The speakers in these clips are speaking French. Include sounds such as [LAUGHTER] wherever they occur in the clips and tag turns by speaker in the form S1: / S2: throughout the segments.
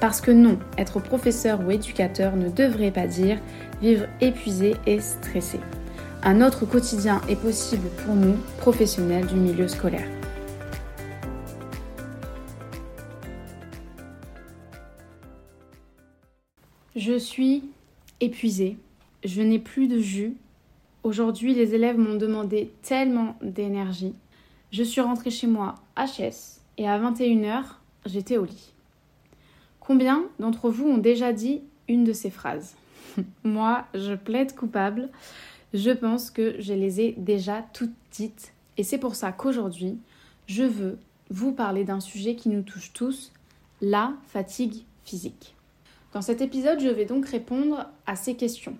S1: Parce que non, être professeur ou éducateur ne devrait pas dire vivre épuisé et stressé. Un autre quotidien est possible pour nous, professionnels du milieu scolaire. Je suis épuisée, je n'ai plus de jus. Aujourd'hui, les élèves m'ont demandé tellement d'énergie. Je suis rentrée chez moi HS et à 21h, j'étais au lit. Combien d'entre vous ont déjà dit une de ces phrases [LAUGHS] Moi, je plaide coupable. Je pense que je les ai déjà toutes dites. Et c'est pour ça qu'aujourd'hui, je veux vous parler d'un sujet qui nous touche tous, la fatigue physique. Dans cet épisode, je vais donc répondre à ces questions.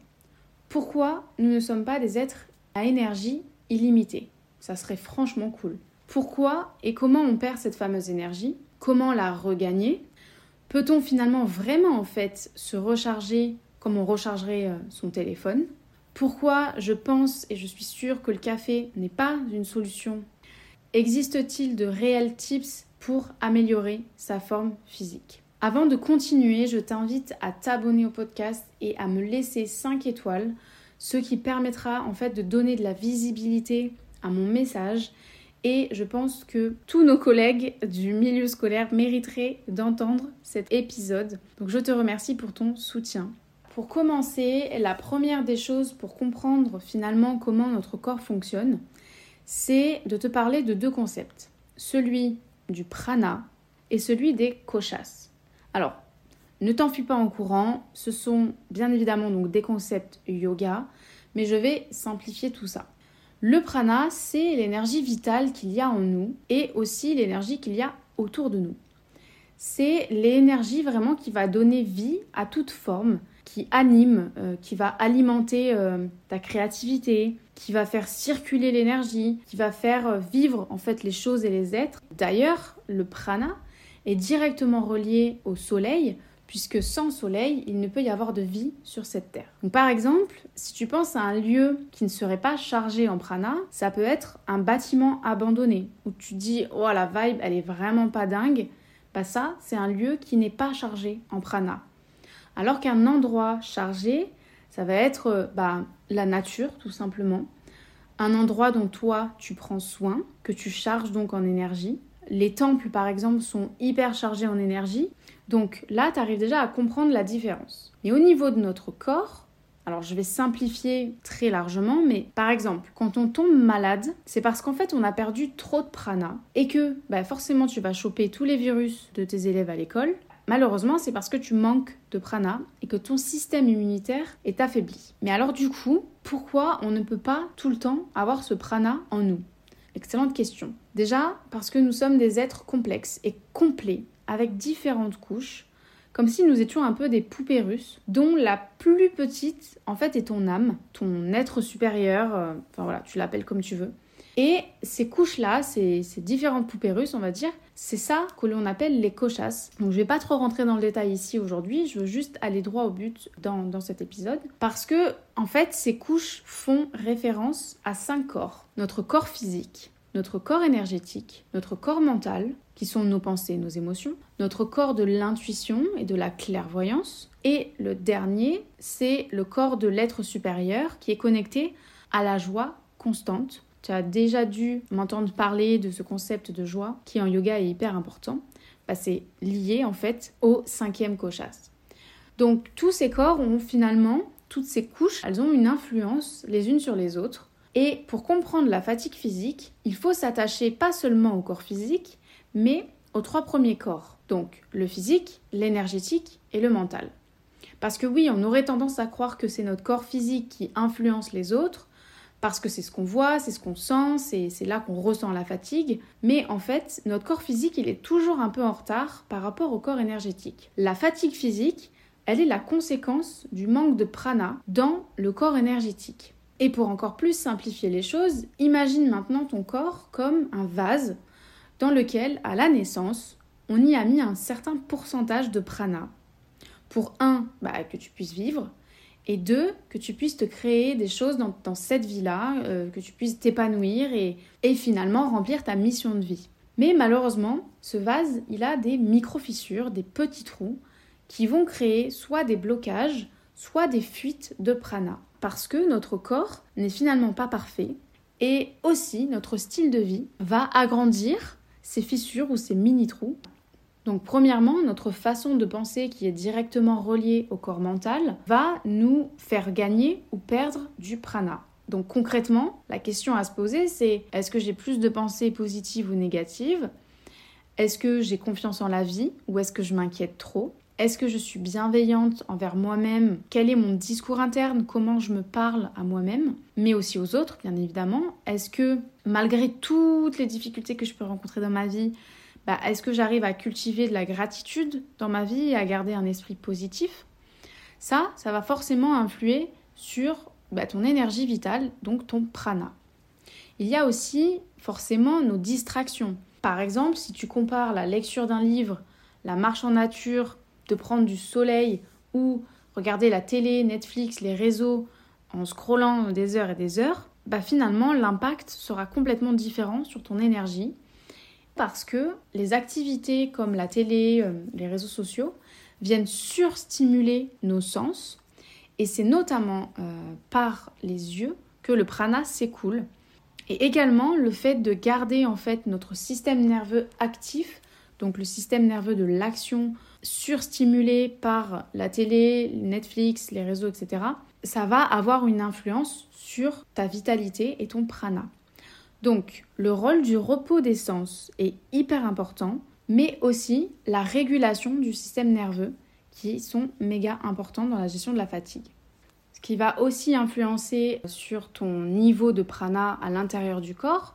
S1: Pourquoi nous ne sommes pas des êtres à énergie illimitée? Ça serait franchement cool. Pourquoi et comment on perd cette fameuse énergie? Comment la regagner? Peut-on finalement vraiment en fait se recharger comme on rechargerait euh, son téléphone? Pourquoi je pense et je suis sûre que le café n'est pas une solution? Existe-t-il de réels tips pour améliorer sa forme physique? Avant de continuer, je t'invite à t'abonner au podcast et à me laisser 5 étoiles, ce qui permettra en fait de donner de la visibilité à mon message et je pense que tous nos collègues du milieu scolaire mériteraient d'entendre cet épisode. Donc je te remercie pour ton soutien. Pour commencer, la première des choses pour comprendre finalement comment notre corps fonctionne, c'est de te parler de deux concepts. Celui du prana et celui des koshas. Alors, ne t'enfuis pas en courant, ce sont bien évidemment donc des concepts yoga, mais je vais simplifier tout ça. Le prana, c'est l'énergie vitale qu'il y a en nous et aussi l'énergie qu'il y a autour de nous. C'est l'énergie vraiment qui va donner vie à toute forme, qui anime, euh, qui va alimenter euh, ta créativité, qui va faire circuler l'énergie, qui va faire euh, vivre en fait les choses et les êtres. D'ailleurs, le prana est directement relié au soleil puisque sans soleil, il ne peut y avoir de vie sur cette terre. par exemple, si tu penses à un lieu qui ne serait pas chargé en prana, ça peut être un bâtiment abandonné où tu dis "Oh la vibe, elle est vraiment pas dingue." Bah ça, c'est un lieu qui n'est pas chargé en prana. Alors qu'un endroit chargé, ça va être bah, la nature tout simplement, un endroit dont toi tu prends soin, que tu charges donc en énergie. Les temples par exemple sont hyper chargés en énergie, donc là, tu arrives déjà à comprendre la différence. Et au niveau de notre corps, alors je vais simplifier très largement, mais par exemple, quand on tombe malade, c'est parce qu'en fait on a perdu trop de prana et que bah, forcément tu vas choper tous les virus de tes élèves à l'école. Malheureusement, c'est parce que tu manques de prana et que ton système immunitaire est affaibli. Mais alors du coup, pourquoi on ne peut pas tout le temps avoir ce prana en nous? Excellente question. Déjà parce que nous sommes des êtres complexes et complets avec différentes couches, comme si nous étions un peu des poupées russes, dont la plus petite, en fait, est ton âme, ton être supérieur, euh, enfin voilà, tu l'appelles comme tu veux. Et ces couches-là, ces, différentes poupées russes, on va dire, c'est ça que l'on appelle les cochasses. Donc je vais pas trop rentrer dans le détail ici aujourd'hui, je veux juste aller droit au but dans, dans cet épisode. Parce que, en fait, ces couches font référence à cinq corps. Notre corps physique, notre corps énergétique, notre corps mental, qui sont nos pensées, nos émotions, notre corps de l'intuition et de la clairvoyance, et le dernier, c'est le corps de l'être supérieur qui est connecté à la joie constante. Tu as déjà dû m'entendre parler de ce concept de joie qui en yoga est hyper important. Bah, c'est lié en fait au cinquième koshas. Donc tous ces corps ont finalement, toutes ces couches, elles ont une influence les unes sur les autres et pour comprendre la fatigue physique, il faut s'attacher pas seulement au corps physique, mais aux trois premiers corps. Donc le physique, l'énergétique et le mental. Parce que oui, on aurait tendance à croire que c'est notre corps physique qui influence les autres, parce que c'est ce qu'on voit, c'est ce qu'on sent, c'est là qu'on ressent la fatigue. Mais en fait, notre corps physique, il est toujours un peu en retard par rapport au corps énergétique. La fatigue physique, elle est la conséquence du manque de prana dans le corps énergétique. Et pour encore plus simplifier les choses, imagine maintenant ton corps comme un vase dans lequel, à la naissance, on y a mis un certain pourcentage de prana. Pour un, bah, que tu puisses vivre, et deux, que tu puisses te créer des choses dans, cette vie-là, euh, que tu puisses t'épanouir et, et finalement remplir ta mission de vie. Mais malheureusement, ce vase, il a des micro-fissures, des petits trous, qui vont créer soit des blocages, soit des fuites de prana. Parce que notre corps n'est finalement pas parfait, et aussi notre style de vie va agrandir ces fissures ou ces mini-trous. Donc premièrement, notre façon de penser qui est directement reliée au corps mental va nous faire gagner ou perdre du prana. Donc concrètement, la question à se poser, c'est est-ce que j'ai plus de pensées positives ou négatives? Est-ce que j'ai confiance en la vie ou est-ce que je m'inquiète trop? Est-ce que je suis bienveillante envers moi-même? Quel est mon discours interne? Comment je me parle à moi-même? Mais aussi aux autres, bien évidemment. Est-ce que malgré toutes les difficultés que je peux rencontrer dans ma vie, bah, est-ce que j'arrive à cultiver de la gratitude dans ma vie et à garder un esprit positif? Ça, ça va forcément influer sur bah, ton énergie vitale, donc ton prana. Il y a aussi forcément nos distractions. Par exemple, si tu compares la lecture d'un livre, la marche en nature, de prendre du soleil ou regarder la télé, Netflix, les réseaux en scrollant des heures et des heures, bah finalement l'impact sera complètement différent sur ton énergie parce que les activités comme la télé, euh, les réseaux sociaux viennent surstimuler nos sens et c'est notamment euh, par les yeux que le prana s'écoule. Et également le fait de garder en fait notre système nerveux actif, donc le système nerveux de l'action surstimulé par la télé, Netflix, les réseaux, etc. Ça va avoir une influence sur ta vitalité et ton prana. Donc le rôle du repos des sens est hyper important, mais aussi la régulation du système nerveux qui sont méga importantes dans la gestion de la fatigue. Ce qui va aussi influencer sur ton niveau de prana à l'intérieur du corps,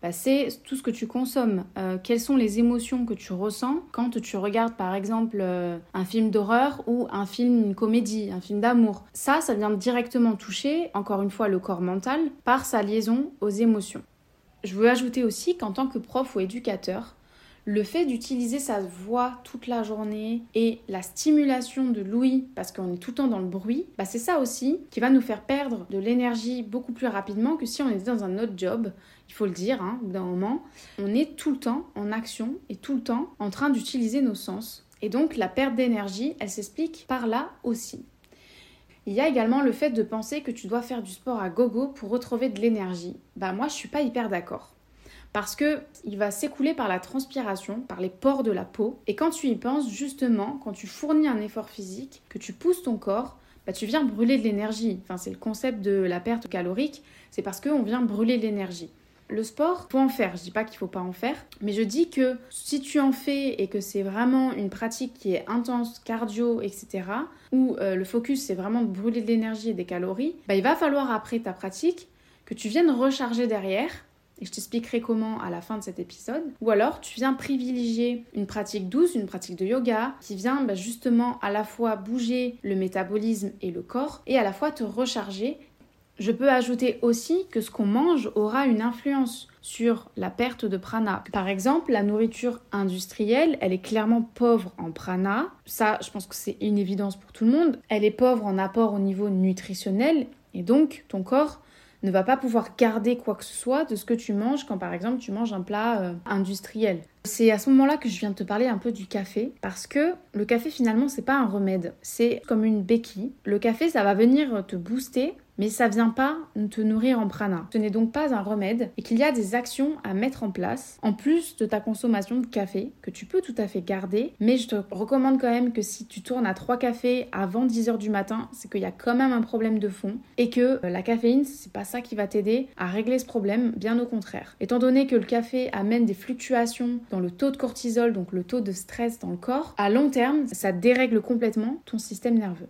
S1: bah, c'est tout ce que tu consommes. Euh, quelles sont les émotions que tu ressens quand tu regardes par exemple euh, un film d'horreur ou un film, une comédie, un film d'amour. Ça, ça vient directement toucher, encore une fois, le corps mental par sa liaison aux émotions. Je veux ajouter aussi qu'en tant que prof ou éducateur, le fait d'utiliser sa voix toute la journée et la stimulation de l'ouïe, parce qu'on est tout le temps dans le bruit, bah c'est ça aussi qui va nous faire perdre de l'énergie beaucoup plus rapidement que si on était dans un autre job. Il faut le dire, hein, d'un moment, on est tout le temps en action et tout le temps en train d'utiliser nos sens. Et donc la perte d'énergie, elle s'explique par là aussi. Il y a également le fait de penser que tu dois faire du sport à gogo pour retrouver de l'énergie. Bah moi je suis pas hyper d'accord parce que il va s'écouler par la transpiration, par les pores de la peau. Et quand tu y penses, justement, quand tu fournis un effort physique, que tu pousses ton corps, bah, tu viens brûler de l'énergie. Enfin, c'est le concept de la perte calorique, c'est parce qu'on vient brûler de l'énergie. Le sport, faut en faire. Je dis pas qu'il faut pas en faire, mais je dis que si tu en fais et que c'est vraiment une pratique qui est intense, cardio, etc., où euh, le focus c'est vraiment de brûler de l'énergie et des calories, bah, il va falloir après ta pratique que tu viennes recharger derrière et je t'expliquerai comment à la fin de cet épisode. Ou alors tu viens privilégier une pratique douce, une pratique de yoga qui vient bah, justement à la fois bouger le métabolisme et le corps et à la fois te recharger. Je peux ajouter aussi que ce qu'on mange aura une influence sur la perte de prana. Par exemple, la nourriture industrielle, elle est clairement pauvre en prana. Ça, je pense que c'est une évidence pour tout le monde. Elle est pauvre en apport au niveau nutritionnel et donc ton corps ne va pas pouvoir garder quoi que ce soit de ce que tu manges quand par exemple tu manges un plat euh, industriel. C'est à ce moment-là que je viens de te parler un peu du café parce que le café finalement c'est pas un remède, c'est comme une béquille. Le café ça va venir te booster mais ça vient pas te nourrir en prana. Ce n'est donc pas un remède et qu'il y a des actions à mettre en place en plus de ta consommation de café que tu peux tout à fait garder, mais je te recommande quand même que si tu tournes à 3 cafés avant 10h du matin, c'est qu'il y a quand même un problème de fond et que euh, la caféine, c'est pas ça qui va t'aider à régler ce problème, bien au contraire. Étant donné que le café amène des fluctuations dans le taux de cortisol, donc le taux de stress dans le corps, à long terme, ça dérègle complètement ton système nerveux.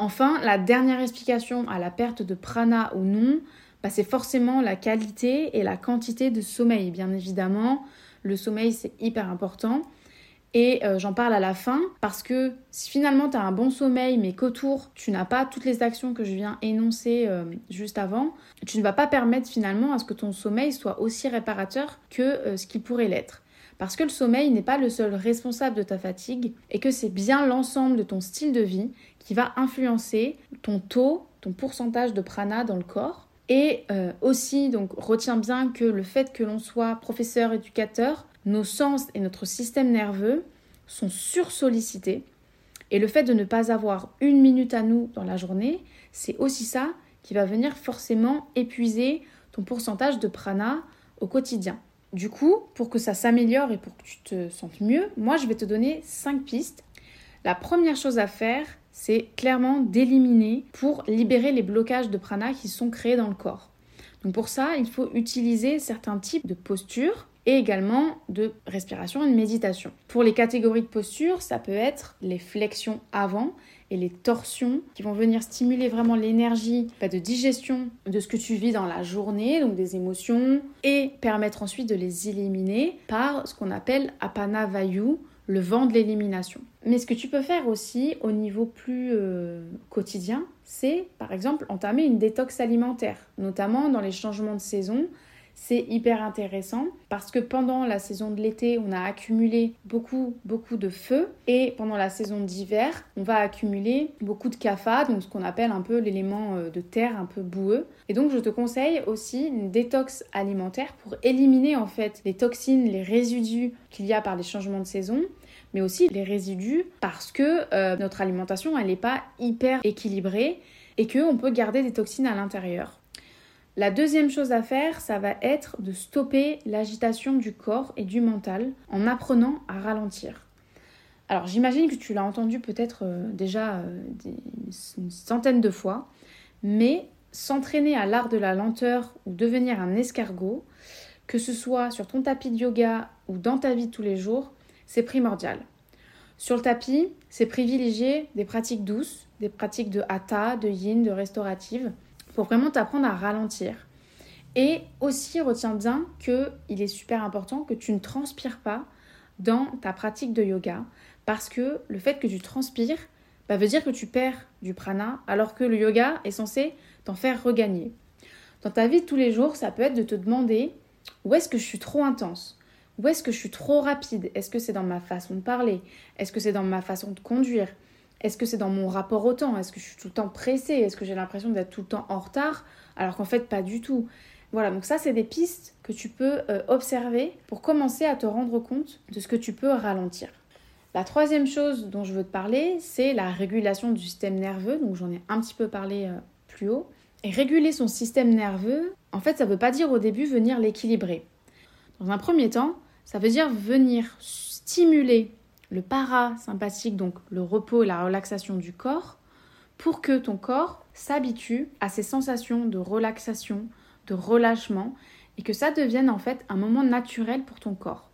S1: Enfin, la dernière explication à la perte de prana ou non, bah, c'est forcément la qualité et la quantité de sommeil. Bien évidemment, le sommeil c'est hyper important. Et euh, j'en parle à la fin parce que si finalement tu as un bon sommeil mais qu'autour tu n'as pas toutes les actions que je viens énoncer euh, juste avant, tu ne vas pas permettre finalement à ce que ton sommeil soit aussi réparateur que euh, ce qu'il pourrait l'être. Parce que le sommeil n'est pas le seul responsable de ta fatigue et que c'est bien l'ensemble de ton style de vie qui va influencer ton taux, ton pourcentage de prana dans le corps. Et aussi, donc retiens bien que le fait que l'on soit professeur, éducateur, nos sens et notre système nerveux sont sursollicités. Et le fait de ne pas avoir une minute à nous dans la journée, c'est aussi ça qui va venir forcément épuiser ton pourcentage de prana au quotidien. Du coup, pour que ça s'améliore et pour que tu te sentes mieux, moi je vais te donner 5 pistes. La première chose à faire, c'est clairement d'éliminer pour libérer les blocages de prana qui sont créés dans le corps. Donc pour ça, il faut utiliser certains types de postures et également de respiration et de méditation. Pour les catégories de posture, ça peut être les flexions avant et les torsions qui vont venir stimuler vraiment l'énergie de digestion de ce que tu vis dans la journée, donc des émotions, et permettre ensuite de les éliminer par ce qu'on appelle apana vayu, le vent de l'élimination. Mais ce que tu peux faire aussi au niveau plus euh, quotidien, c'est par exemple entamer une détox alimentaire, notamment dans les changements de saison c'est hyper intéressant parce que pendant la saison de l'été, on a accumulé beaucoup, beaucoup de feu et pendant la saison d'hiver, on va accumuler beaucoup de kapha, donc ce qu'on appelle un peu l'élément euh, de terre un peu boueux. Et donc, je te conseille aussi une détox alimentaire pour éliminer en fait les toxines, les résidus qu'il y a par les changements de saison mais aussi les résidus parce que euh, notre alimentation elle n'est pas hyper équilibrée et qu'on peut garder des toxines à l'intérieur. La deuxième chose à faire, ça va être de stopper l'agitation du corps et du mental en apprenant à ralentir. Alors j'imagine que tu l'as entendu peut-être euh, déjà euh, une centaine de fois, mais s'entraîner à l'art de la lenteur ou devenir un escargot, que ce soit sur ton tapis de yoga ou dans ta vie de tous les jours, c'est primordial. Sur le tapis, c'est privilégier des pratiques douces, des pratiques de hatha, de yin, de restaurative, pour vraiment t'apprendre à ralentir. Et aussi, retiens bien qu'il est super important que tu ne transpires pas dans ta pratique de yoga parce que le fait que tu transpires bah, veut dire que tu perds du prana alors que le yoga est censé t'en faire regagner. Dans ta vie de tous les jours, ça peut être de te demander où est-ce que je suis trop intense? Où est-ce que je suis trop rapide? Est-ce que c'est dans ma façon de parler? Est-ce que c'est dans ma façon de conduire? Est-ce que c'est dans mon rapport au temps? Est-ce que je suis tout le temps pressée? Est-ce que j'ai l'impression d'être tout le temps en retard? Alors qu'en fait, pas du tout. Voilà, donc ça, c'est des pistes que tu peux euh, observer pour commencer à te rendre compte de ce que tu peux ralentir. La troisième chose dont je veux te parler, c'est la régulation du système nerveux. Donc j'en ai un petit peu parlé euh, plus haut. Et réguler son système nerveux, en fait, ça ne veut pas dire au début venir l'équilibrer. Dans un premier temps, ça veut dire venir stimuler le parasympathique, donc le repos et la relaxation du corps, pour que ton corps s'habitue à ces sensations de relaxation, de relâchement, et que ça devienne en fait un moment naturel pour ton corps.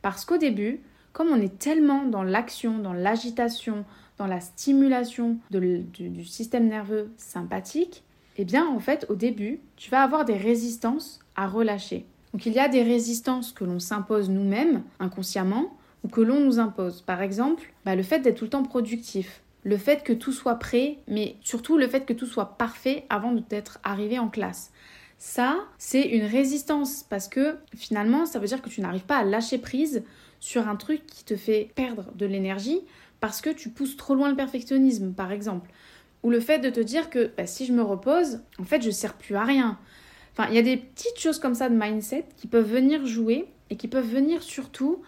S1: Parce qu'au début, comme on est tellement dans l'action, dans l'agitation, dans la stimulation du, système nerveux sympathique, eh bien en fait au début, tu vas avoir des résistances à relâcher. Donc il y a des résistances que l'on s'impose nous-mêmes inconsciemment, ou que l'on nous impose. Par exemple, bah, le fait d'être tout le temps productif, le fait que tout soit prêt, mais surtout le fait que tout soit parfait avant d'être arrivé en classe. Ça, c'est une résistance parce que finalement, ça veut dire que tu n'arrives pas à lâcher prise sur un truc qui te fait perdre de l'énergie parce que tu pousses trop loin le perfectionnisme, par exemple. Ou le fait de te dire que bah, si je me repose, en fait, je sers plus à rien. Enfin, il y a des petites choses comme ça de mindset qui peuvent venir jouer et qui peuvent venir surtout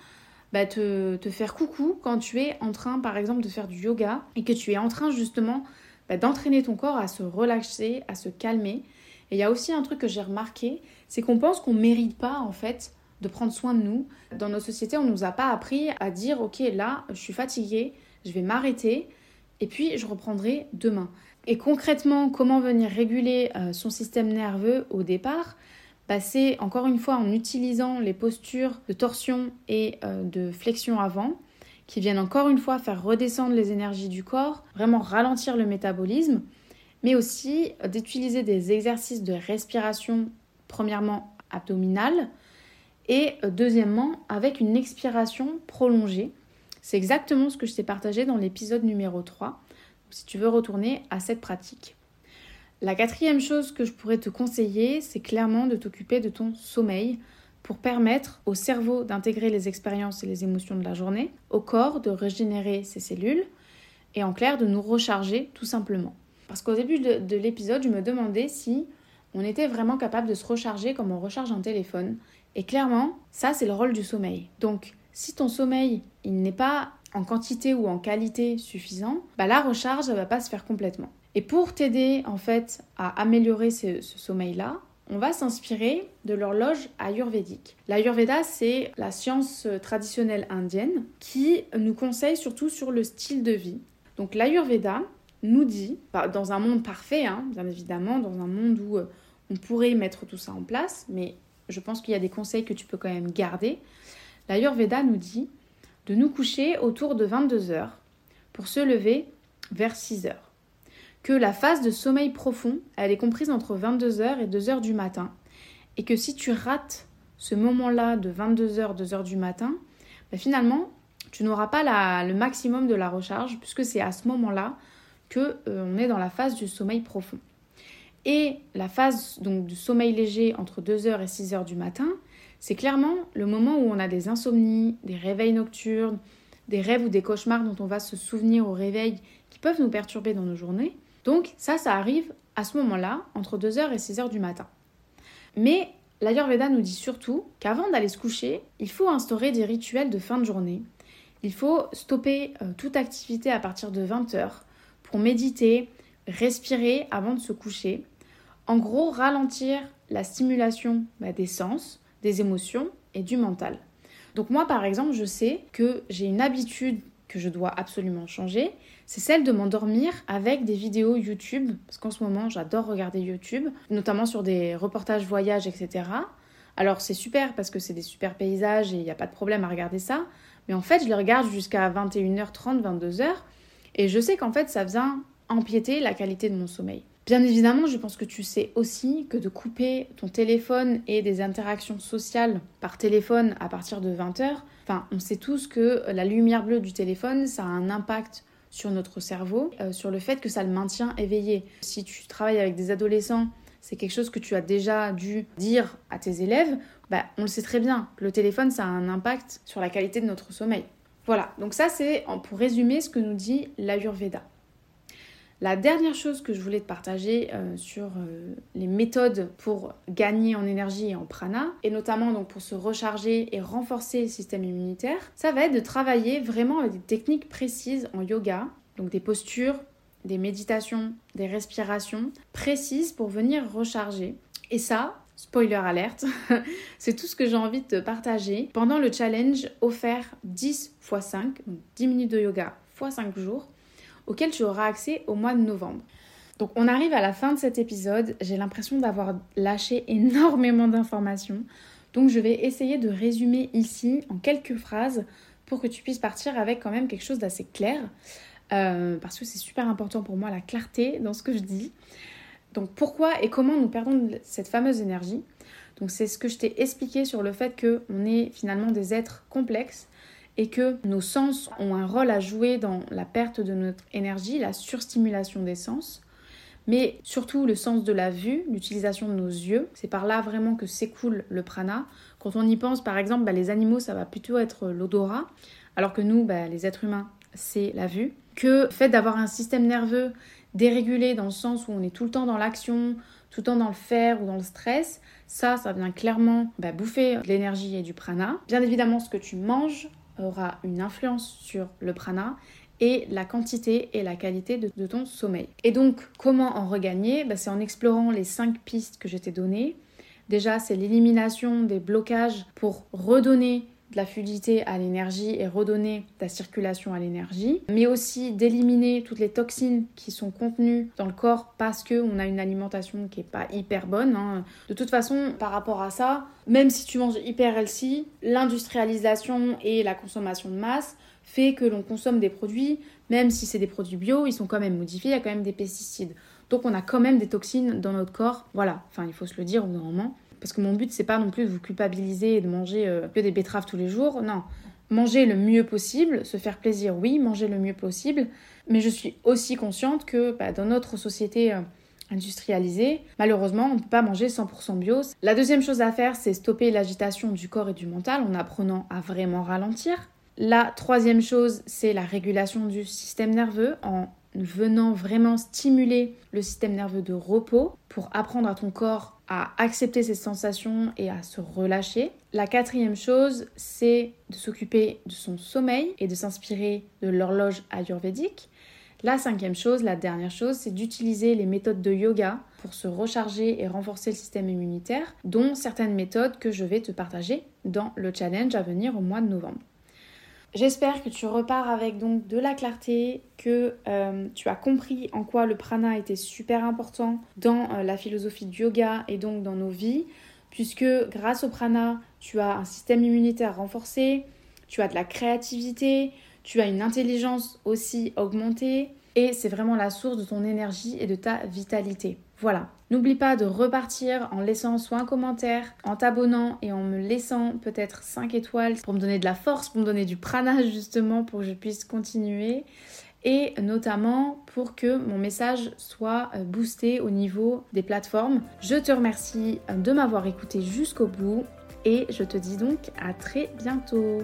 S1: bah, te, faire coucou quand tu es en train, par exemple, de faire du yoga et que tu es en train justement bah, d'entraîner ton corps à se relaxer, à se calmer. Et il y a aussi un truc que j'ai remarqué, c'est qu'on pense qu'on ne mérite pas en fait de prendre soin de nous. Dans nos sociétés, on ne nous a pas appris à dire ok là, je suis fatiguée, je vais m'arrêter et puis je reprendrai demain. Et concrètement, comment venir réguler euh, son système nerveux au départ passer encore une fois en utilisant les postures de torsion et euh, de flexion avant qui viennent encore une fois faire redescendre les énergies du corps, vraiment ralentir le métabolisme, mais aussi d'utiliser des exercices de respiration, premièrement abdominale, et euh, deuxièmement avec une expiration prolongée. C'est exactement ce que je t'ai partagé dans l'épisode numéro 3, si tu veux retourner à cette pratique. La quatrième chose que je pourrais te conseiller, c'est clairement de t'occuper de ton sommeil pour permettre au cerveau d'intégrer les expériences et les émotions de la journée, au corps de régénérer ses cellules et en clair de nous recharger tout simplement. Parce qu'au début de, l'épisode, je me demandais si on était vraiment capable de se recharger comme on recharge un téléphone. Et clairement, ça c'est le rôle du sommeil. Donc si ton sommeil il n'est pas en quantité ou en qualité suffisant, bah, la recharge ne va pas se faire complètement. Et pour t'aider en fait à améliorer ce, sommeil-là, on va s'inspirer de l'horloge ayurvédique. L'ayurveda, c'est la science traditionnelle indienne qui nous conseille surtout sur le style de vie. Donc l'ayurveda nous dit, dans un monde parfait, hein, bien évidemment, dans un monde où euh, on pourrait mettre tout ça en place, mais je pense qu'il y a des conseils que tu peux quand même garder. L'ayurveda nous dit de nous coucher autour de 22 heures pour se lever vers 6 heures que la phase de sommeil profond, elle est comprise entre 22h et 2h du matin. Et que si tu rates ce moment-là de 22h, 2h du matin, ben finalement, tu n'auras pas le maximum de la recharge, puisque c'est à ce moment-là que euh, est dans la phase du sommeil profond. Et la phase donc, du sommeil léger entre 2h et 6h du matin, c'est clairement le moment où on a des insomnies, des réveils nocturnes, des rêves ou des cauchemars dont on va se souvenir au réveil qui peuvent nous perturber dans nos journées. Donc ça, ça arrive à ce moment-là, entre 2h et 6h du matin. Mais l'Ayurveda nous dit surtout qu'avant d'aller se coucher, il faut instaurer des rituels de fin de journée. Il faut stopper euh, toute activité à partir de 20h pour méditer, respirer avant de se coucher. En gros, ralentir la stimulation bah, des sens, des émotions et du mental. Donc moi, par exemple, je sais que j'ai une habitude que je dois absolument changer, c'est celle de m'endormir avec des vidéos YouTube, parce qu'en ce moment j'adore regarder YouTube, notamment sur des reportages voyages, etc. Alors c'est super parce que c'est des super paysages et il n'y a pas de problème à regarder ça, mais en fait je les regarde jusqu'à 21h30, 22h, et je sais qu'en fait ça vient empiéter la qualité de mon sommeil. Bien évidemment, je pense que tu sais aussi que de couper ton téléphone et des interactions sociales par téléphone à partir de 20h, enfin, on sait tous que la lumière bleue du téléphone, ça a un impact sur notre cerveau, euh, sur le fait que ça le maintient éveillé. Si tu travailles avec des adolescents, c'est quelque chose que tu as déjà dû dire à tes élèves, bah, on le sait très bien, le téléphone, ça a un impact sur la qualité de notre sommeil. Voilà, donc ça c'est pour résumer ce que nous dit l'Ayurveda. La dernière chose que je voulais te partager euh, sur euh, les méthodes pour gagner en énergie et en prana, et notamment donc pour se recharger et renforcer le système immunitaire, ça va être de travailler vraiment avec des techniques précises en yoga, donc des postures, des méditations, des respirations précises pour venir recharger. Et ça, spoiler alerte, [LAUGHS] c'est tout ce que j'ai envie de te partager pendant le challenge offert 10 x 5, donc 10 minutes de yoga x 5 jours auquel tu auras accès au mois de novembre. Donc on arrive à la fin de cet épisode, j'ai l'impression d'avoir lâché [LAUGHS] énormément d'informations, donc je vais essayer de résumer ici en quelques phrases pour que tu puisses partir avec quand même quelque chose d'assez clair, euh, parce que c'est super important pour moi la clarté dans ce que je dis. Donc pourquoi et comment nous perdons cette fameuse énergie? Donc c'est ce que je t'ai expliqué sur le fait qu'on est finalement des êtres complexes et que nos sens ont un rôle à jouer dans la perte de notre énergie, la surstimulation des sens, mais surtout le sens de la vue, l'utilisation de nos yeux. C'est par là vraiment que s'écoule le prana. Quand on y pense, par exemple, bah, les animaux, ça va plutôt être l'odorat, alors que nous, bah, les êtres humains, c'est la vue. Que le fait d'avoir un système nerveux dérégulé dans le sens où on est tout le temps dans l'action, tout le temps dans le faire ou dans le stress, ça, ça vient clairement bah, bouffer de l'énergie et du prana. Bien évidemment, ce que tu manges aura une influence sur le prana et la quantité et la qualité de, ton sommeil. Et donc, comment en regagner? Bah, C'est en explorant les cinq pistes que je t'ai données. Déjà, c'est l'élimination des blocages pour redonner de la fluidité à l'énergie et redonner la circulation à l'énergie, mais aussi d'éliminer toutes les toxines qui sont contenues dans le corps parce qu'on a une alimentation qui n'est pas hyper bonne. Hein. De toute façon, par rapport à ça, même si tu manges hyper healthy, l'industrialisation et la consommation de masse fait que l'on consomme des produits, même si c'est des produits bio, ils sont quand même modifiés, il y a quand même des pesticides. Donc on a quand même des toxines dans notre corps. Voilà, enfin il faut se le dire au bout d'un moment. Parce que mon but, c'est pas non plus de vous culpabiliser et de manger euh, que des betteraves tous les jours. Non. manger le mieux possible, se faire plaisir, oui, manger le mieux possible, mais je suis aussi consciente que bah, dans notre société euh, industrialisée, malheureusement, on ne peut pas manger 100% bio. La deuxième chose à faire, c'est stopper l'agitation du corps et du mental en apprenant à vraiment ralentir. La troisième chose, c'est la régulation du système nerveux en venant vraiment stimuler le système nerveux de repos pour apprendre à ton corps à accepter ses sensations et à se relâcher. La quatrième chose, c'est de s'occuper de son sommeil et de s'inspirer de l'horloge ayurvédique. La cinquième chose, la dernière chose, c'est d'utiliser les méthodes de yoga pour se recharger et renforcer le système immunitaire, dont certaines méthodes que je vais te partager dans le challenge à venir au mois de novembre. J'espère que tu repars avec donc de la clarté, que euh, tu as compris en quoi le prana était super important dans euh, la philosophie du yoga et donc dans nos vies, puisque grâce au prana, tu as un système immunitaire renforcé, tu as de la créativité, tu as une intelligence aussi augmentée et c'est vraiment la source de ton énergie et de ta vitalité. Voilà. N'oublie pas de repartir en laissant soit un commentaire, en t'abonnant et en me laissant peut-être 5 étoiles pour me donner de la force, pour me donner du prana [LAUGHS] justement pour que je puisse continuer et notamment pour que mon message soit euh, boosté au niveau des plateformes. Je te remercie de m'avoir écouté jusqu'au bout et je te dis donc à très bientôt.